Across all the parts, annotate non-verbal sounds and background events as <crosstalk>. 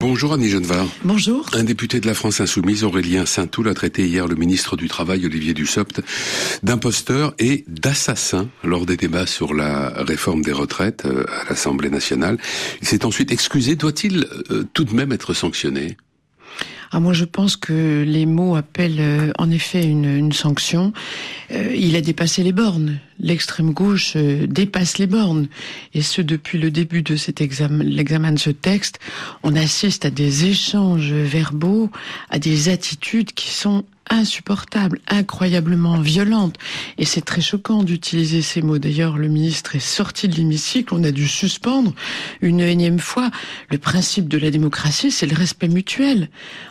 Bonjour Annie Genevard. Bonjour. Un député de la France Insoumise, Aurélien Saint-Toul, a traité hier le ministre du Travail, Olivier Dussopt, d'imposteur et d'assassin lors des débats sur la réforme des retraites euh, à l'Assemblée nationale. Il s'est ensuite excusé. Doit-il euh, tout de même être sanctionné? Ah, moi, je pense que les mots appellent euh, en effet une, une sanction. Euh, il a dépassé les bornes. L'extrême gauche euh, dépasse les bornes. Et ce, depuis le début de cet examen, l'examen de ce texte, on assiste à des échanges verbaux, à des attitudes qui sont insupportable, incroyablement violente. Et c'est très choquant d'utiliser ces mots. D'ailleurs, le ministre est sorti de l'hémicycle. On a dû suspendre une énième fois. Le principe de la démocratie, c'est le respect mutuel.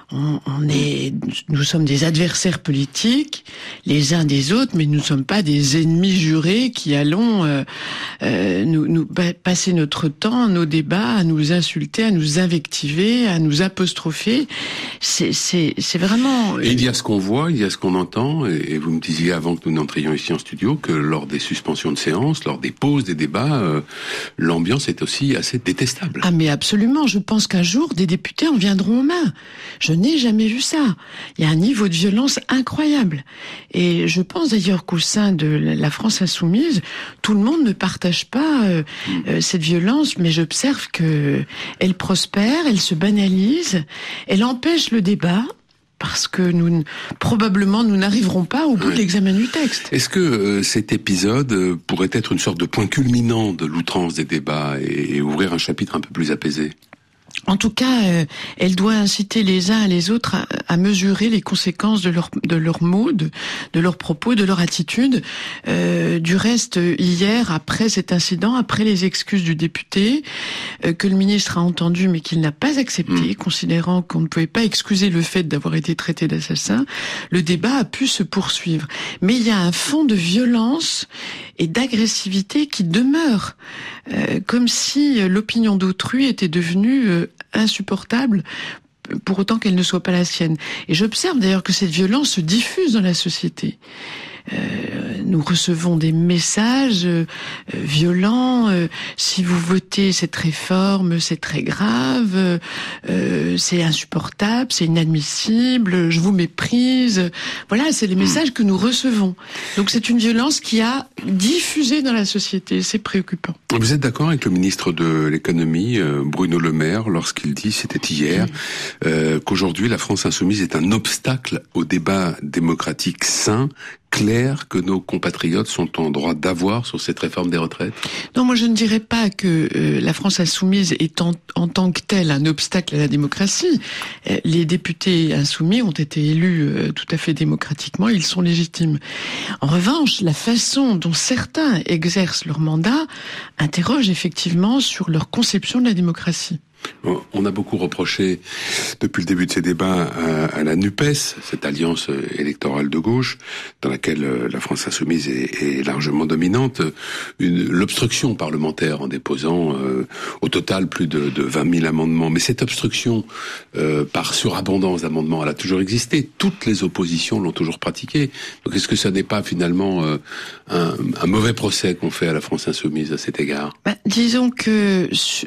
On, est, nous sommes des adversaires politiques, les uns des autres, mais nous ne sommes pas des ennemis jurés qui allons euh, euh, nous, nous passer notre temps, nos débats, à nous insulter, à nous invectiver, à nous apostropher. C'est vraiment. Et qu'on voit, il y a ce qu'on entend, et vous me disiez avant que nous n'entrions ici en studio que lors des suspensions de séance, lors des pauses, des débats, euh, l'ambiance est aussi assez détestable. Ah mais absolument, je pense qu'un jour des députés en viendront aux mains. Je n'ai jamais vu ça. Il y a un niveau de violence incroyable. Et je pense d'ailleurs qu'au sein de la France insoumise, tout le monde ne partage pas euh, hmm. euh, cette violence, mais j'observe que elle prospère, elle se banalise, elle empêche le débat parce que nous probablement nous n'arriverons pas au bout de l'examen du texte. Est-ce que euh, cet épisode euh, pourrait être une sorte de point culminant de l'outrance des débats et, ouvrir un chapitre un peu plus apaisé? En tout cas, euh, elle doit inciter les uns et les autres à, mesurer les conséquences de leur de leurs mots, de, leurs propos, de leur attitude. Euh, du reste, hier, après cet incident, après les excuses du député euh, que le ministre a entendu mais qu'il n'a pas accepté, mm. considérant qu'on ne pouvait pas excuser le fait d'avoir été traité d'assassin, le débat a pu se poursuivre. Mais il y a un fond de violence et d'agressivité qui demeure, comme si l'opinion d'autrui était devenue insupportable pour autant qu'elle ne soit pas la sienne. Et j'observe d'ailleurs que cette violence se diffuse dans la société. Euh, nous recevons des messages euh, violents. Euh, si vous votez cette réforme, c'est très grave, c'est insupportable, c'est inadmissible, je vous méprise. Voilà, c'est les hmm. messages que nous recevons. Donc c'est une violence qui a diffusé dans la société. C'est préoccupant. Vous êtes d'accord avec le ministre de l'économie, Bruno Le Maire, lorsqu'il dit, c'était hier, qu'aujourd'hui la France insoumise est un obstacle au débat démocratique sain clair que nos compatriotes sont en droit d'avoir sur cette réforme des retraites? Non, moi je ne dirais pas que euh, la France insoumise est en, tant que telle un obstacle à la démocratie. Euh, les députés insoumis ont été élus euh, tout à fait démocratiquement, ils sont légitimes. En revanche, la façon dont certains exercent leur mandat interroge effectivement sur leur conception de la démocratie. On a beaucoup reproché depuis le début de ces débats à, la NUPES, cette alliance électorale de gauche, dans laquelle euh, la France insoumise est, largement dominante, l'obstruction parlementaire en déposant euh, au total plus de, de 20 000 amendements. Mais cette obstruction, euh, par surabondance d'amendements, elle a toujours existé. Toutes les oppositions l'ont toujours pratiquée. Donc est-ce que ça n'est pas finalement un, mauvais procès qu'on fait à la France insoumise à cet égard? Bah, Disons que ce,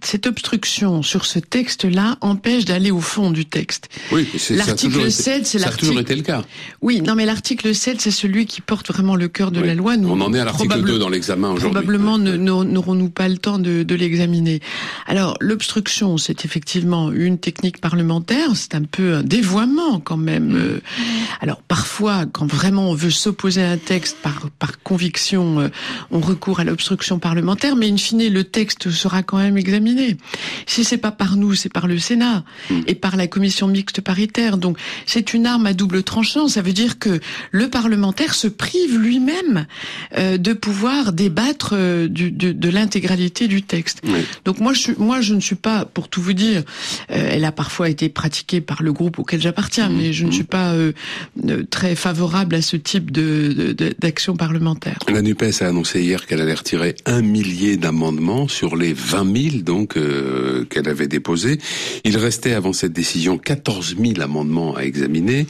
cette obstruction sur ce texte-là empêche d'aller au fond du texte. Oui, l'article 7, c'est l'article. Ça a toujours été le cas. Oui, non, mais l'article 7, c'est celui qui porte vraiment le cœur de la loi. Nous, On en est à l'article 2 dans l'examen aujourd'hui. Probablement n'aurons-nous pas le temps de, de l'examiner. Alors, l'obstruction, c'est effectivement une technique parlementaire. C'est un peu un dévoiement quand même. Mm. Euh, alors, parfois, quand vraiment on veut s'opposer à un texte par, par conviction, euh, on recourt à l'obstruction parlementaire. Mais in fine, le texte sera quand même examiné. Si c'est pas par nous, c'est par le Sénat hmm. et par la commission mixte paritaire. Donc c'est une arme à double tranchant. Ça veut dire que le parlementaire se prive lui-même euh, de pouvoir débattre euh, du, de, de l'intégralité du texte. Donc moi je, moi je ne suis pas, pour tout vous dire, euh, elle a parfois été pratiquée par le groupe auquel j'appartiens, hmm. mais je ne hmm. suis pas très favorable à ce type de, d'action parlementaire. La NUPES a annoncé hier qu'elle allait retirer un millier d'amendements sur les 20 000 donc euh, qu'elle avait déposé. Il restait avant cette décision 14 000 amendements à examiner.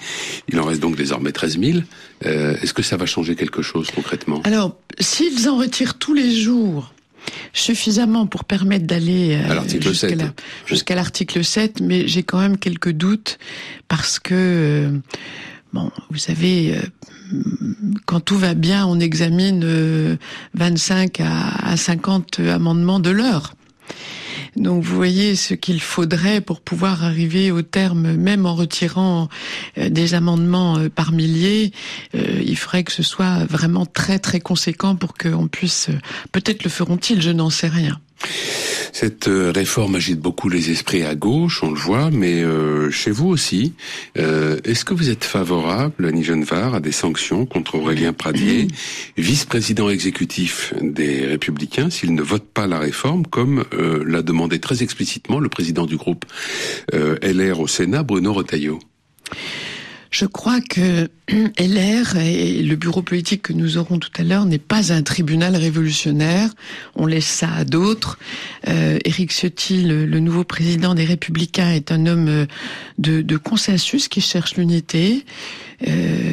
Il en reste donc désormais 13 000. Euh, est-ce que ça va changer quelque chose concrètement? Alors, s'ils en retirent tous les jours, suffisamment pour permettre d'aller jusqu'à l'article 7, mais j'ai quand même quelques doutes parce que bon, vous savez quand tout va bien, on examine 25 à 50 amendements de l'heure. Donc vous voyez ce qu'il faudrait pour pouvoir arriver au terme, même en retirant euh, des amendements euh, par milliers, euh, il faudrait que ce soit vraiment très très conséquent pour qu'on puisse, peut-être le feront-ils, je n'en sais rien. Cette euh, réforme agite beaucoup les esprits à gauche, on le voit, mais euh, chez vous aussi. Euh, est-ce que vous êtes favorable, Annie Genevard, à des sanctions contre Aurélien Pradier, vice-président exécutif des Républicains, s'il ne vote pas la réforme, comme l'a demandé très explicitement le président du groupe LR au Sénat, Bruno Retailleau? Je crois que <clears throat> LR et le bureau politique que nous aurons tout à l'heure n'est pas un tribunal révolutionnaire. On laisse ça à d'autres. Euh, Éric Ciotti, le, nouveau président des Républicains, est un homme euh, de, de consensus qui cherche l'unité. Euh,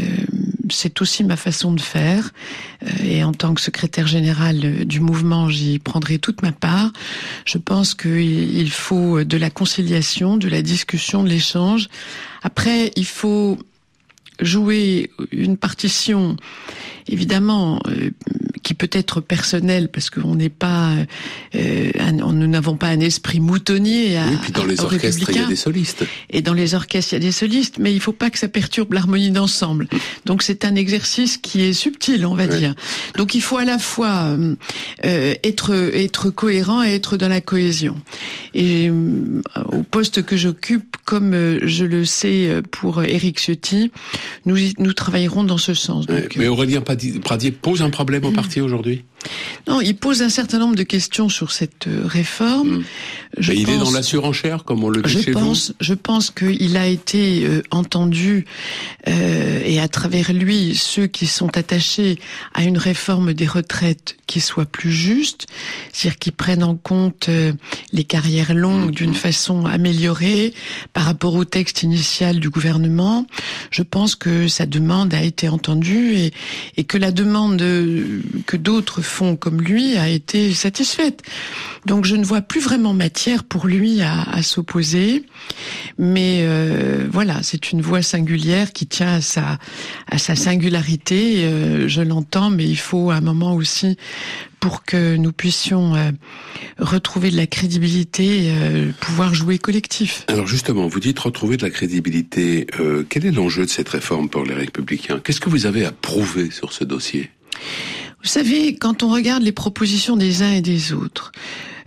c'est aussi ma façon de faire. Euh, et en tant que secrétaire général du mouvement, j'y prendrai toute ma part. Je pense qu'il faut de la conciliation, de la discussion, de l'échange. Après, il faut jouer une partition, évidemment, euh, qui peut être personnel parce qu'on n'est pas, euh, nous n'avons pas un esprit moutonnier. À, oui, puis dans les orchestres, il y a des solistes. Et dans les orchestres, il y a des solistes, mais il faut pas que ça perturbe l'harmonie d'ensemble. Donc c'est un exercice qui est subtil, on va dire. Donc il faut à la fois euh, être être cohérent et être dans la cohésion. Et euh, au poste que j'occupe, comme euh, je le sais pour Éric Ciotti, nous nous travaillerons dans ce sens. Donc, mais Aurélien Pradier pose un problème au parti aujourd'hui? Non, il pose un certain nombre de questions sur cette euh, réforme. Je il est dans la surenchère, comme on le dit je chez pense, Je pense qu'il a été euh, entendu, euh, et à travers lui, ceux qui sont attachés à une réforme des retraites qui soit plus juste, c'est-à-dire qui prennent en compte les carrières longues hmm. d'une façon améliorée par rapport au texte initial du gouvernement. Je pense que sa demande a été entendue et, et que la demande que d'autres font comme lui a été satisfaite. Donc je ne vois plus vraiment matière pour lui à, s'opposer. Mais euh, voilà, c'est une voix singulière qui tient à sa, à sa singularité. Euh, je l'entends, mais il faut un moment aussi pour que nous puissions euh, retrouver de la crédibilité, pouvoir jouer collectif. Alors justement, vous dites retrouver de la crédibilité. quel est l'enjeu de cette réforme pour les Républicains? Qu'est-ce que vous avez à prouver sur ce dossier? Vous savez, quand on regarde les propositions des uns et des autres,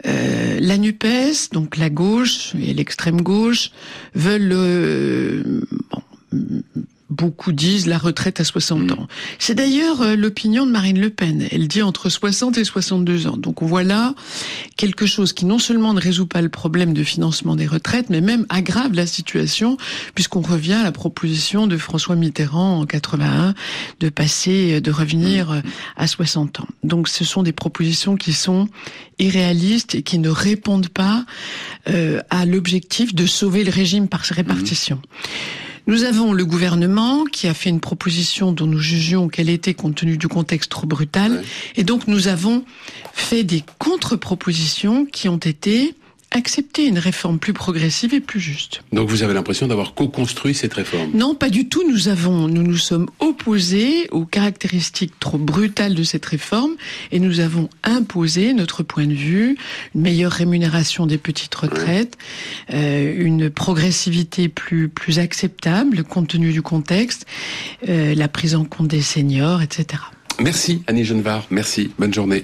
euh, la NUPES, donc la gauche et l'extrême gauche, veulent euh, Beaucoup disent la retraite à 60 mm. ans. C'est d'ailleurs euh, l'opinion de Marine Le Pen. Elle dit entre 60 et 62 ans. Donc on voit là quelque chose qui non seulement ne résout pas le problème de financement des retraites, mais même aggrave la situation, puisqu'on revient à la proposition de François Mitterrand en 81 de passer, de revenir mm. à 60 ans. Donc ce sont des propositions qui sont irréalistes et qui ne répondent pas euh, à l'objectif de sauver le régime par répartition. Mm. Nous avons le gouvernement qui a fait une proposition dont nous jugions qu'elle était compte tenu du contexte trop brutal. Et donc nous avons fait des contre-propositions qui ont été accepter une réforme plus progressive et plus juste. Donc vous avez l'impression d'avoir co-construit cette réforme? Non, pas du tout. Nous avons, nous nous sommes opposés aux caractéristiques trop brutales de cette réforme et nous avons imposé notre point de vue, une meilleure rémunération des petites retraites, euh, une progressivité plus plus acceptable compte tenu du contexte, euh, la prise en compte des seniors, etc. Merci Annie Genevard, merci, bonne journée.